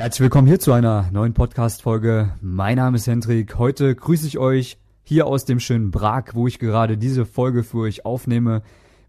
Herzlich willkommen hier zu einer neuen Podcast-Folge. Mein Name ist Hendrik. Heute grüße ich euch hier aus dem schönen Prag, wo ich gerade diese Folge für euch aufnehme,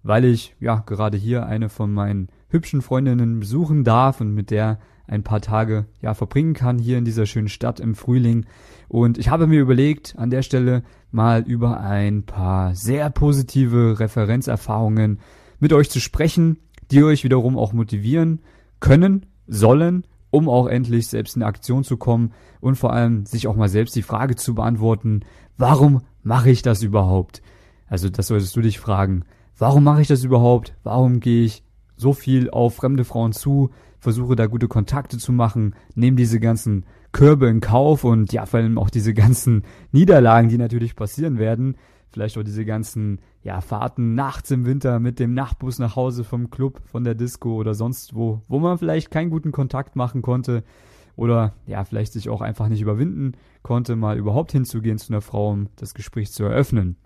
weil ich ja gerade hier eine von meinen hübschen Freundinnen besuchen darf und mit der ein paar Tage ja verbringen kann hier in dieser schönen Stadt im Frühling. Und ich habe mir überlegt, an der Stelle mal über ein paar sehr positive Referenzerfahrungen mit euch zu sprechen, die euch wiederum auch motivieren können, sollen um auch endlich selbst in Aktion zu kommen und vor allem sich auch mal selbst die Frage zu beantworten, warum mache ich das überhaupt? Also das solltest du dich fragen. Warum mache ich das überhaupt? Warum gehe ich so viel auf fremde Frauen zu, versuche da gute Kontakte zu machen, nehme diese ganzen Körbe in Kauf und ja, vor allem auch diese ganzen Niederlagen, die natürlich passieren werden, vielleicht auch diese ganzen ja, Fahrten nachts im Winter mit dem Nachtbus nach Hause vom Club, von der Disco oder sonst wo, wo man vielleicht keinen guten Kontakt machen konnte oder ja, vielleicht sich auch einfach nicht überwinden konnte, mal überhaupt hinzugehen zu einer Frau, um das Gespräch zu eröffnen.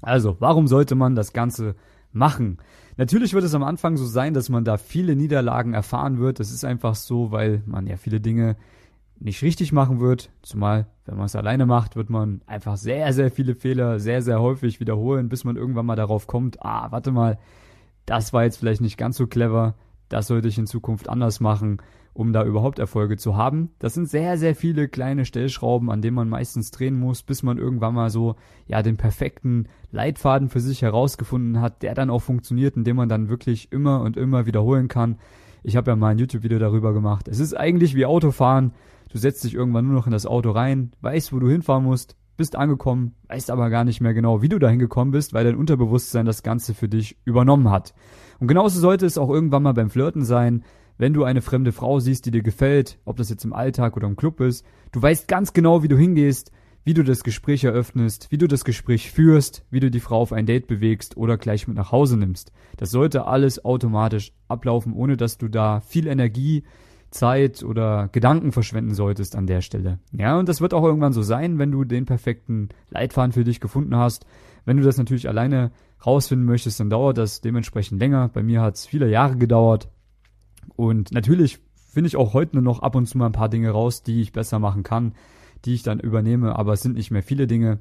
Also, warum sollte man das Ganze machen? Natürlich wird es am Anfang so sein, dass man da viele Niederlagen erfahren wird. Das ist einfach so, weil man ja viele Dinge nicht richtig machen wird, zumal wenn man es alleine macht, wird man einfach sehr, sehr viele Fehler sehr, sehr häufig wiederholen, bis man irgendwann mal darauf kommt, ah, warte mal, das war jetzt vielleicht nicht ganz so clever, das sollte ich in Zukunft anders machen, um da überhaupt Erfolge zu haben. Das sind sehr, sehr viele kleine Stellschrauben, an denen man meistens drehen muss, bis man irgendwann mal so, ja, den perfekten Leitfaden für sich herausgefunden hat, der dann auch funktioniert, indem man dann wirklich immer und immer wiederholen kann. Ich habe ja mal ein YouTube-Video darüber gemacht. Es ist eigentlich wie Autofahren. Du setzt dich irgendwann nur noch in das Auto rein, weißt, wo du hinfahren musst, bist angekommen, weißt aber gar nicht mehr genau, wie du dahin gekommen bist, weil dein Unterbewusstsein das Ganze für dich übernommen hat. Und genauso sollte es auch irgendwann mal beim Flirten sein, wenn du eine fremde Frau siehst, die dir gefällt, ob das jetzt im Alltag oder im Club ist, du weißt ganz genau, wie du hingehst, wie du das Gespräch eröffnest, wie du das Gespräch führst, wie du die Frau auf ein Date bewegst oder gleich mit nach Hause nimmst. Das sollte alles automatisch ablaufen, ohne dass du da viel Energie, Zeit oder Gedanken verschwenden solltest an der Stelle. Ja, und das wird auch irgendwann so sein, wenn du den perfekten Leitfaden für dich gefunden hast. Wenn du das natürlich alleine rausfinden möchtest, dann dauert das dementsprechend länger. Bei mir hat es viele Jahre gedauert. Und natürlich finde ich auch heute nur noch ab und zu mal ein paar Dinge raus, die ich besser machen kann, die ich dann übernehme, aber es sind nicht mehr viele Dinge.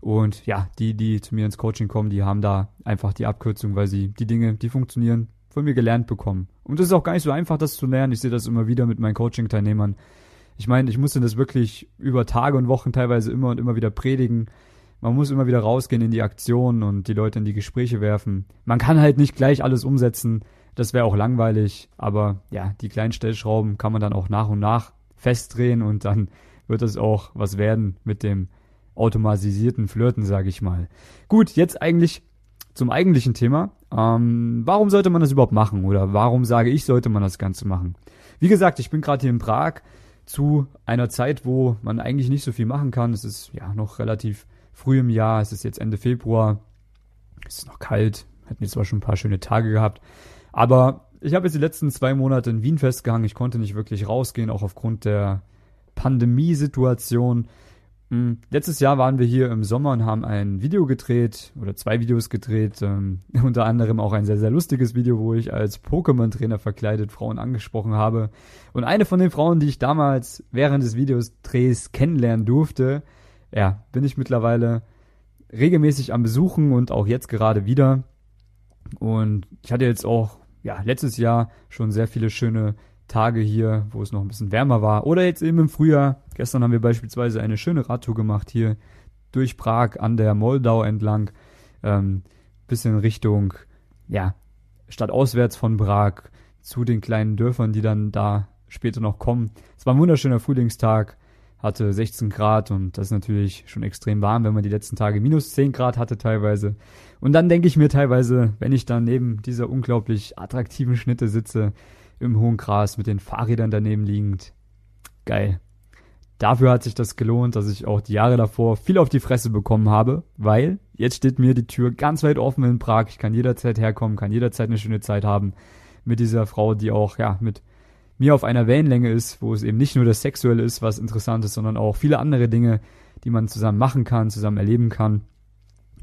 Und ja, die, die zu mir ins Coaching kommen, die haben da einfach die Abkürzung, weil sie die Dinge, die funktionieren, von mir gelernt bekommen. Und es ist auch gar nicht so einfach, das zu lernen. Ich sehe das immer wieder mit meinen Coaching-Teilnehmern. Ich meine, ich musste das wirklich über Tage und Wochen teilweise immer und immer wieder predigen. Man muss immer wieder rausgehen in die Aktion und die Leute in die Gespräche werfen. Man kann halt nicht gleich alles umsetzen. Das wäre auch langweilig. Aber ja, die kleinen Stellschrauben kann man dann auch nach und nach festdrehen und dann wird es auch was werden mit dem automatisierten Flirten, sage ich mal. Gut, jetzt eigentlich zum eigentlichen Thema. Ähm, warum sollte man das überhaupt machen? Oder warum sage ich, sollte man das Ganze machen? Wie gesagt, ich bin gerade hier in Prag zu einer Zeit, wo man eigentlich nicht so viel machen kann. Es ist ja noch relativ früh im Jahr. Es ist jetzt Ende Februar. Es ist noch kalt. Hatten jetzt zwar schon ein paar schöne Tage gehabt. Aber ich habe jetzt die letzten zwei Monate in Wien festgehangen. Ich konnte nicht wirklich rausgehen, auch aufgrund der Pandemiesituation. Hm, letztes Jahr waren wir hier im Sommer und haben ein Video gedreht oder zwei Videos gedreht, ähm, unter anderem auch ein sehr, sehr lustiges Video, wo ich als Pokémon-Trainer verkleidet Frauen angesprochen habe. Und eine von den Frauen, die ich damals während des Videos-Drehs kennenlernen durfte, ja, bin ich mittlerweile regelmäßig am Besuchen und auch jetzt gerade wieder. Und ich hatte jetzt auch, ja, letztes Jahr schon sehr viele schöne Tage hier, wo es noch ein bisschen wärmer war. Oder jetzt eben im Frühjahr. Gestern haben wir beispielsweise eine schöne Radtour gemacht hier durch Prag an der Moldau entlang. Ähm, bisschen Richtung, ja, stadtauswärts von Prag zu den kleinen Dörfern, die dann da später noch kommen. Es war ein wunderschöner Frühlingstag, hatte 16 Grad und das ist natürlich schon extrem warm, wenn man die letzten Tage minus 10 Grad hatte teilweise. Und dann denke ich mir teilweise, wenn ich dann neben dieser unglaublich attraktiven Schnitte sitze, im hohen Gras mit den Fahrrädern daneben liegend. Geil. Dafür hat sich das gelohnt, dass ich auch die Jahre davor viel auf die Fresse bekommen habe, weil jetzt steht mir die Tür ganz weit offen in Prag. Ich kann jederzeit herkommen, kann jederzeit eine schöne Zeit haben mit dieser Frau, die auch, ja, mit mir auf einer Wellenlänge ist, wo es eben nicht nur das Sexuelle ist, was interessant ist, sondern auch viele andere Dinge, die man zusammen machen kann, zusammen erleben kann.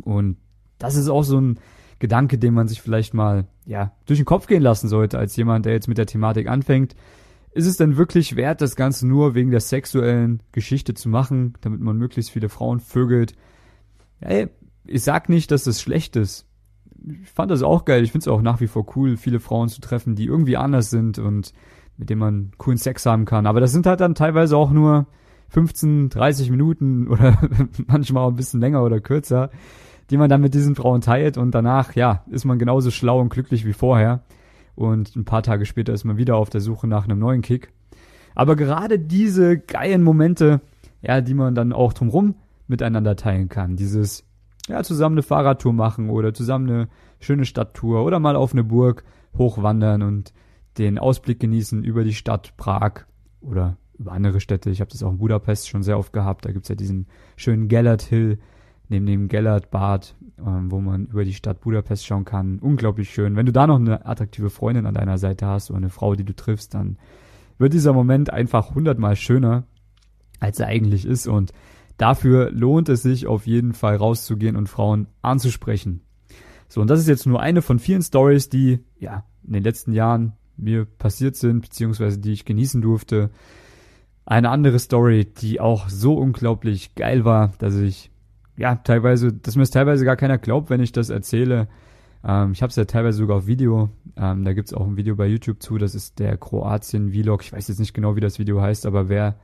Und das ist auch so ein Gedanke, den man sich vielleicht mal ja durch den Kopf gehen lassen sollte, als jemand, der jetzt mit der Thematik anfängt. ist es denn wirklich wert, das Ganze nur wegen der sexuellen Geschichte zu machen, damit man möglichst viele Frauen vögelt? Ey, ich sag nicht, dass das schlecht ist. Ich fand das auch geil. Ich finde es auch nach wie vor cool, viele Frauen zu treffen, die irgendwie anders sind und mit denen man coolen Sex haben kann. Aber das sind halt dann teilweise auch nur 15, 30 Minuten oder manchmal auch ein bisschen länger oder kürzer, die man dann mit diesen Frauen teilt und danach, ja, ist man genauso schlau und glücklich wie vorher. Und ein paar Tage später ist man wieder auf der Suche nach einem neuen Kick. Aber gerade diese geilen Momente, ja, die man dann auch drumrum miteinander teilen kann. Dieses, ja, zusammen eine Fahrradtour machen oder zusammen eine schöne Stadttour oder mal auf eine Burg hochwandern und den Ausblick genießen über die Stadt Prag oder über andere Städte. Ich habe das auch in Budapest schon sehr oft gehabt. Da gibt's ja diesen schönen Gellert Hill neben dem Gellert Bad, ähm, wo man über die Stadt Budapest schauen kann. Unglaublich schön. Wenn du da noch eine attraktive Freundin an deiner Seite hast oder eine Frau, die du triffst, dann wird dieser Moment einfach hundertmal schöner, als er eigentlich ist. Und dafür lohnt es sich auf jeden Fall rauszugehen und Frauen anzusprechen. So, und das ist jetzt nur eine von vielen Stories, die ja in den letzten Jahren mir passiert sind, beziehungsweise die ich genießen durfte. Eine andere Story, die auch so unglaublich geil war, dass ich, ja, teilweise, dass mir es teilweise gar keiner glaubt, wenn ich das erzähle. Ähm, ich habe es ja teilweise sogar auf Video. Ähm, da gibt's auch ein Video bei YouTube zu, das ist der Kroatien-Vlog. Ich weiß jetzt nicht genau, wie das Video heißt, aber wer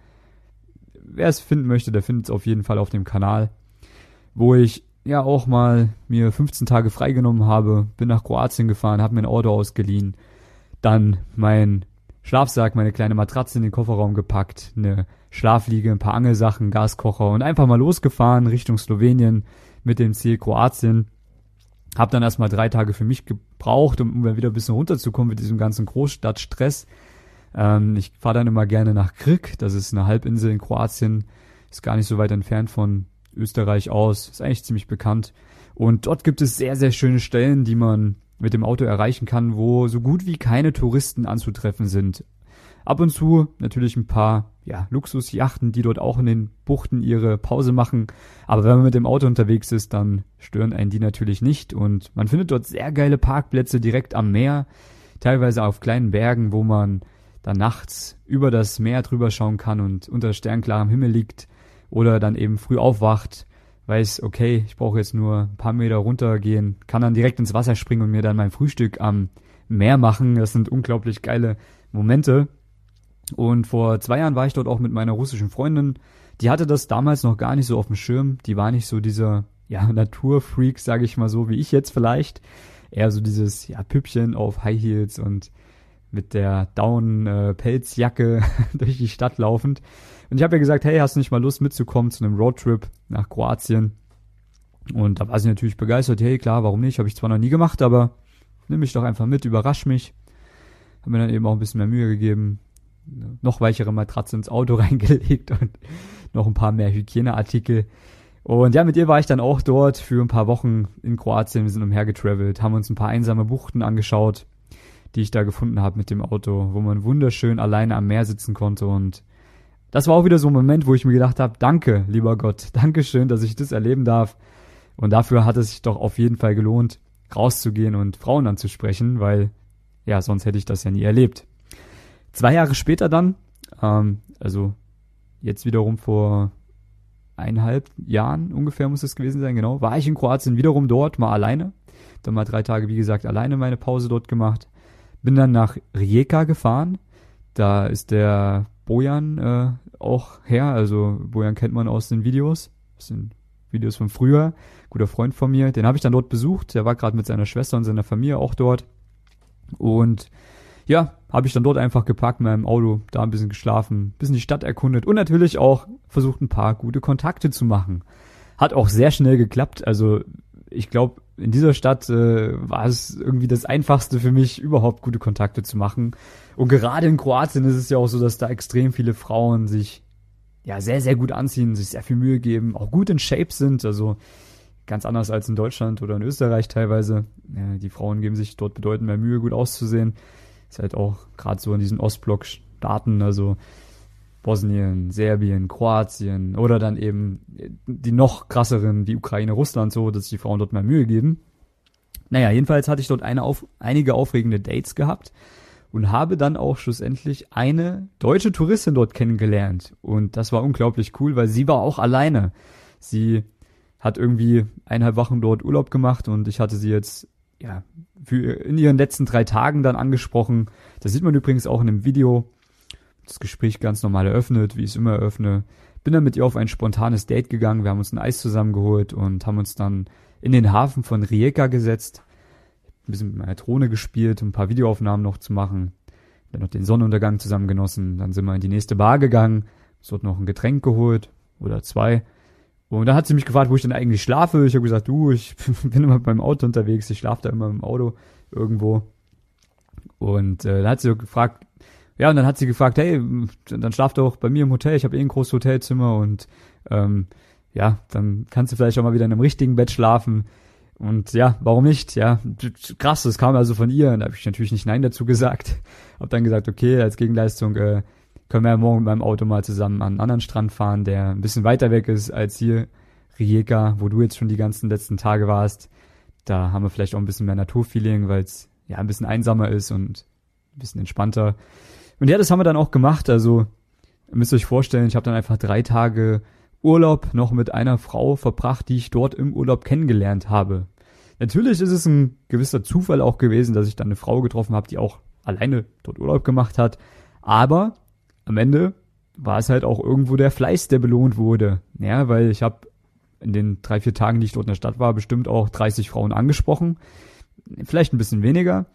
wer es finden möchte, der findet es auf jeden Fall auf dem Kanal, wo ich ja auch mal mir 15 Tage freigenommen habe, bin nach Kroatien gefahren, habe mir ein Auto ausgeliehen, dann mein Schlafsack, meine kleine Matratze in den Kofferraum gepackt, eine Schlafliege, ein paar Angelsachen, Gaskocher und einfach mal losgefahren Richtung Slowenien mit dem Ziel Kroatien. Hab dann erstmal drei Tage für mich gebraucht, um wieder ein bisschen runterzukommen mit diesem ganzen Großstadtstress. Ähm, ich fahre dann immer gerne nach Krik, das ist eine Halbinsel in Kroatien, ist gar nicht so weit entfernt von Österreich aus, ist eigentlich ziemlich bekannt. Und dort gibt es sehr, sehr schöne Stellen, die man mit dem Auto erreichen kann, wo so gut wie keine Touristen anzutreffen sind. Ab und zu natürlich ein paar ja, Luxusjachten, die dort auch in den Buchten ihre Pause machen. Aber wenn man mit dem Auto unterwegs ist, dann stören einen die natürlich nicht. Und man findet dort sehr geile Parkplätze direkt am Meer, teilweise auf kleinen Bergen, wo man dann nachts über das Meer drüber schauen kann und unter sternklarem Himmel liegt oder dann eben früh aufwacht weiß, okay, ich brauche jetzt nur ein paar Meter runtergehen, kann dann direkt ins Wasser springen und mir dann mein Frühstück am Meer machen. Das sind unglaublich geile Momente. Und vor zwei Jahren war ich dort auch mit meiner russischen Freundin. Die hatte das damals noch gar nicht so auf dem Schirm. Die war nicht so dieser, ja, Naturfreak, sage ich mal so, wie ich jetzt vielleicht. Eher so dieses, ja, Püppchen auf High Heels und mit der Down-Pelzjacke äh, durch die Stadt laufend. Und ich habe ihr gesagt, hey, hast du nicht mal Lust mitzukommen zu einem Roadtrip nach Kroatien? Und da war sie natürlich begeistert. Hey, klar, warum nicht? Habe ich zwar noch nie gemacht, aber nimm mich doch einfach mit, überrasch mich. Habe mir dann eben auch ein bisschen mehr Mühe gegeben, noch weichere Matratze ins Auto reingelegt und noch ein paar mehr Hygieneartikel. Und ja, mit ihr war ich dann auch dort für ein paar Wochen in Kroatien. Wir sind umhergetravelt, haben uns ein paar einsame Buchten angeschaut, die ich da gefunden habe mit dem Auto, wo man wunderschön alleine am Meer sitzen konnte und das war auch wieder so ein Moment, wo ich mir gedacht habe, danke, lieber Gott, danke schön, dass ich das erleben darf. Und dafür hat es sich doch auf jeden Fall gelohnt, rauszugehen und Frauen anzusprechen, weil ja, sonst hätte ich das ja nie erlebt. Zwei Jahre später dann, ähm, also jetzt wiederum vor eineinhalb Jahren ungefähr muss es gewesen sein, genau, war ich in Kroatien wiederum dort, mal alleine. Dann mal drei Tage, wie gesagt, alleine meine Pause dort gemacht. Bin dann nach Rijeka gefahren. Da ist der Bojan äh, auch her. Also Bojan kennt man aus den Videos, aus den Videos von früher. Guter Freund von mir. Den habe ich dann dort besucht. Der war gerade mit seiner Schwester und seiner Familie auch dort. Und ja, habe ich dann dort einfach geparkt mit meinem Auto, da ein bisschen geschlafen, bisschen die Stadt erkundet und natürlich auch versucht, ein paar gute Kontakte zu machen. Hat auch sehr schnell geklappt. Also ich glaube, in dieser Stadt äh, war es irgendwie das Einfachste für mich, überhaupt gute Kontakte zu machen. Und gerade in Kroatien ist es ja auch so, dass da extrem viele Frauen sich ja sehr, sehr gut anziehen, sich sehr viel Mühe geben, auch gut in Shape sind. Also ganz anders als in Deutschland oder in Österreich teilweise. Ja, die Frauen geben sich dort bedeutend mehr Mühe, gut auszusehen. Ist halt auch gerade so in diesen Ostblock-Staaten, also Bosnien, Serbien, Kroatien oder dann eben die noch krasseren wie Ukraine, Russland so, dass die Frauen dort mehr Mühe geben. Naja, jedenfalls hatte ich dort eine auf, einige aufregende Dates gehabt und habe dann auch schlussendlich eine deutsche Touristin dort kennengelernt. Und das war unglaublich cool, weil sie war auch alleine. Sie hat irgendwie eineinhalb Wochen dort Urlaub gemacht und ich hatte sie jetzt ja für in ihren letzten drei Tagen dann angesprochen. Das sieht man übrigens auch in dem Video. Das Gespräch ganz normal eröffnet, wie ich es immer eröffne. Bin dann mit ihr auf ein spontanes Date gegangen. Wir haben uns ein Eis zusammengeholt und haben uns dann in den Hafen von Rijeka gesetzt. Ein bisschen mit meiner Drohne gespielt, um ein paar Videoaufnahmen noch zu machen. Dann noch den Sonnenuntergang zusammen genossen. Dann sind wir in die nächste Bar gegangen. Es dort noch ein Getränk geholt oder zwei. Und dann hat sie mich gefragt, wo ich denn eigentlich schlafe. Ich habe gesagt, du, ich bin immer beim Auto unterwegs, ich schlafe da immer im Auto irgendwo. Und äh, dann hat sie gefragt, ja, und dann hat sie gefragt, hey, dann schlaf doch bei mir im Hotel, ich habe eh ein großes Hotelzimmer und ähm, ja, dann kannst du vielleicht auch mal wieder in einem richtigen Bett schlafen. Und ja, warum nicht? Ja, krass, das kam also von ihr. Und da habe ich natürlich nicht Nein dazu gesagt. Hab dann gesagt, okay, als Gegenleistung äh, können wir ja morgen mit meinem Auto mal zusammen an einen anderen Strand fahren, der ein bisschen weiter weg ist als hier Rijeka, wo du jetzt schon die ganzen letzten Tage warst. Da haben wir vielleicht auch ein bisschen mehr Naturfeeling, weil es ja ein bisschen einsamer ist und ein bisschen entspannter. Und ja, das haben wir dann auch gemacht. Also ihr müsst euch vorstellen, ich habe dann einfach drei Tage Urlaub noch mit einer Frau verbracht, die ich dort im Urlaub kennengelernt habe. Natürlich ist es ein gewisser Zufall auch gewesen, dass ich dann eine Frau getroffen habe, die auch alleine dort Urlaub gemacht hat. Aber am Ende war es halt auch irgendwo der Fleiß, der belohnt wurde. Ja, weil ich habe in den drei, vier Tagen, die ich dort in der Stadt war, bestimmt auch 30 Frauen angesprochen. Vielleicht ein bisschen weniger.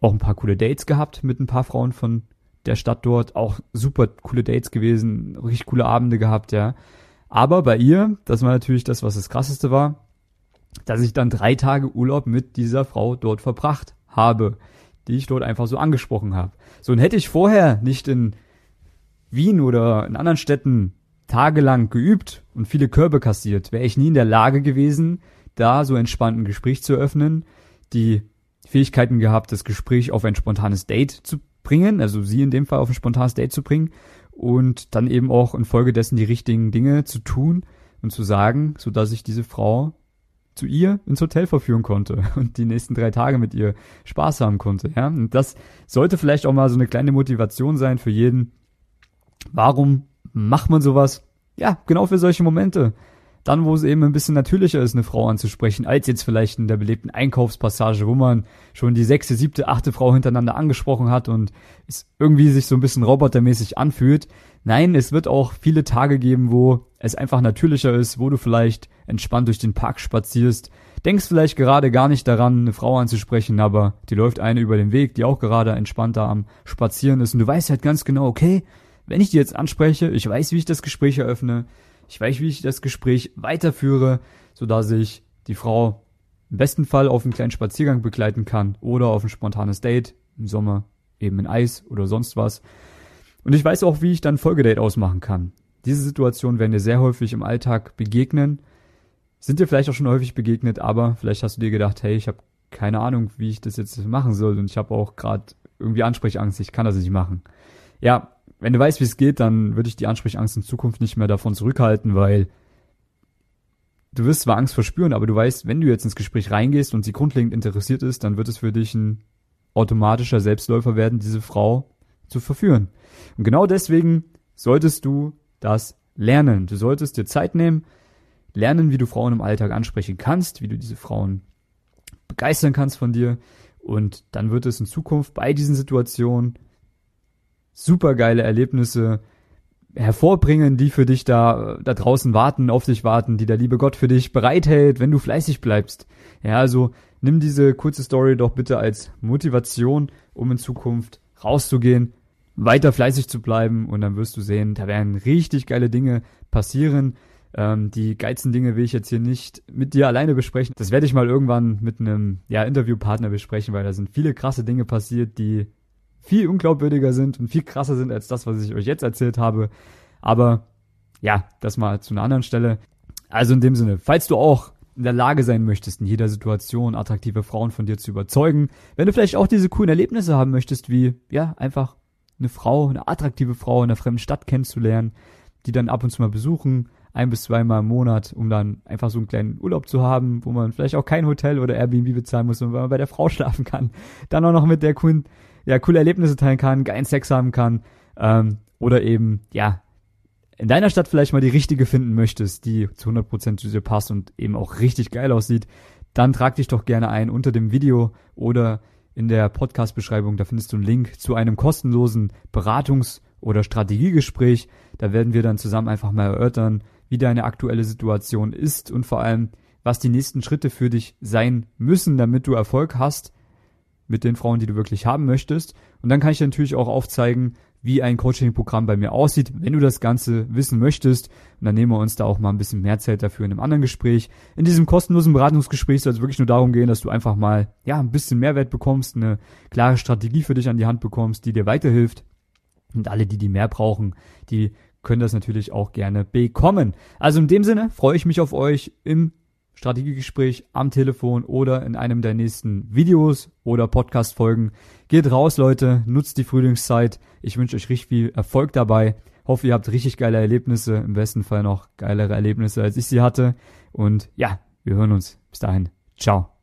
Auch ein paar coole Dates gehabt mit ein paar Frauen von der Stadt dort. Auch super coole Dates gewesen, richtig coole Abende gehabt, ja. Aber bei ihr, das war natürlich das, was das krasseste war, dass ich dann drei Tage Urlaub mit dieser Frau dort verbracht habe, die ich dort einfach so angesprochen habe. So, und hätte ich vorher nicht in Wien oder in anderen Städten tagelang geübt und viele Körbe kassiert, wäre ich nie in der Lage gewesen, da so entspannt ein Gespräch zu öffnen, die Fähigkeiten gehabt, das Gespräch auf ein spontanes Date zu bringen, also sie in dem Fall auf ein spontanes Date zu bringen und dann eben auch infolgedessen die richtigen Dinge zu tun und zu sagen, so dass ich diese Frau zu ihr ins Hotel verführen konnte und die nächsten drei Tage mit ihr Spaß haben konnte. Ja, und das sollte vielleicht auch mal so eine kleine Motivation sein für jeden, Warum macht man sowas? Ja, genau für solche Momente. Dann, wo es eben ein bisschen natürlicher ist, eine Frau anzusprechen, als jetzt vielleicht in der belebten Einkaufspassage, wo man schon die sechste, siebte, achte Frau hintereinander angesprochen hat und es irgendwie sich so ein bisschen robotermäßig anfühlt. Nein, es wird auch viele Tage geben, wo es einfach natürlicher ist, wo du vielleicht entspannt durch den Park spazierst, denkst vielleicht gerade gar nicht daran, eine Frau anzusprechen, aber die läuft eine über den Weg, die auch gerade entspannt da am Spazieren ist und du weißt halt ganz genau, okay, wenn ich die jetzt anspreche, ich weiß, wie ich das Gespräch eröffne, ich weiß, wie ich das Gespräch weiterführe, so dass ich die Frau im besten Fall auf einen kleinen Spaziergang begleiten kann oder auf ein spontanes Date im Sommer eben in Eis oder sonst was. Und ich weiß auch, wie ich dann Folgedate ausmachen kann. Diese Situationen werden dir sehr häufig im Alltag begegnen. Sind dir vielleicht auch schon häufig begegnet, aber vielleicht hast du dir gedacht, hey, ich habe keine Ahnung, wie ich das jetzt machen soll und ich habe auch gerade irgendwie Ansprechangst, ich kann das nicht machen. Ja, wenn du weißt, wie es geht, dann würde ich die Ansprechangst in Zukunft nicht mehr davon zurückhalten, weil du wirst zwar Angst verspüren, aber du weißt, wenn du jetzt ins Gespräch reingehst und sie grundlegend interessiert ist, dann wird es für dich ein automatischer Selbstläufer werden, diese Frau zu verführen. Und genau deswegen solltest du das lernen. Du solltest dir Zeit nehmen, lernen, wie du Frauen im Alltag ansprechen kannst, wie du diese Frauen begeistern kannst von dir. Und dann wird es in Zukunft bei diesen Situationen super geile Erlebnisse hervorbringen, die für dich da, da draußen warten, auf dich warten, die der liebe Gott für dich bereithält, wenn du fleißig bleibst. Ja, also nimm diese kurze Story doch bitte als Motivation, um in Zukunft rauszugehen, weiter fleißig zu bleiben und dann wirst du sehen, da werden richtig geile Dinge passieren. Ähm, die geilsten Dinge will ich jetzt hier nicht mit dir alleine besprechen. Das werde ich mal irgendwann mit einem ja, Interviewpartner besprechen, weil da sind viele krasse Dinge passiert, die viel unglaubwürdiger sind und viel krasser sind als das, was ich euch jetzt erzählt habe. Aber ja, das mal zu einer anderen Stelle. Also in dem Sinne, falls du auch in der Lage sein möchtest, in jeder Situation attraktive Frauen von dir zu überzeugen, wenn du vielleicht auch diese coolen Erlebnisse haben möchtest, wie, ja, einfach eine Frau, eine attraktive Frau in einer fremden Stadt kennenzulernen, die dann ab und zu mal besuchen, ein bis zweimal im Monat, um dann einfach so einen kleinen Urlaub zu haben, wo man vielleicht auch kein Hotel oder Airbnb bezahlen muss und weil man bei der Frau schlafen kann. Dann auch noch mit der coolen ja, coole Erlebnisse teilen kann, geilen Sex haben kann, ähm, oder eben, ja, in deiner Stadt vielleicht mal die richtige finden möchtest, die zu 100% zu dir passt und eben auch richtig geil aussieht, dann trag dich doch gerne ein unter dem Video oder in der Podcast-Beschreibung. Da findest du einen Link zu einem kostenlosen Beratungs- oder Strategiegespräch. Da werden wir dann zusammen einfach mal erörtern, wie deine aktuelle Situation ist und vor allem, was die nächsten Schritte für dich sein müssen, damit du Erfolg hast mit den Frauen, die du wirklich haben möchtest. Und dann kann ich dir natürlich auch aufzeigen, wie ein Coaching-Programm bei mir aussieht, wenn du das Ganze wissen möchtest. Und dann nehmen wir uns da auch mal ein bisschen mehr Zeit dafür in einem anderen Gespräch. In diesem kostenlosen Beratungsgespräch soll es wirklich nur darum gehen, dass du einfach mal, ja, ein bisschen Mehrwert bekommst, eine klare Strategie für dich an die Hand bekommst, die dir weiterhilft. Und alle, die die mehr brauchen, die können das natürlich auch gerne bekommen. Also in dem Sinne freue ich mich auf euch im Strategiegespräch am Telefon oder in einem der nächsten Videos oder Podcast-Folgen. Geht raus, Leute, nutzt die Frühlingszeit. Ich wünsche euch richtig viel Erfolg dabei. Hoffe, ihr habt richtig geile Erlebnisse, im besten Fall noch geilere Erlebnisse, als ich sie hatte. Und ja, wir hören uns. Bis dahin. Ciao.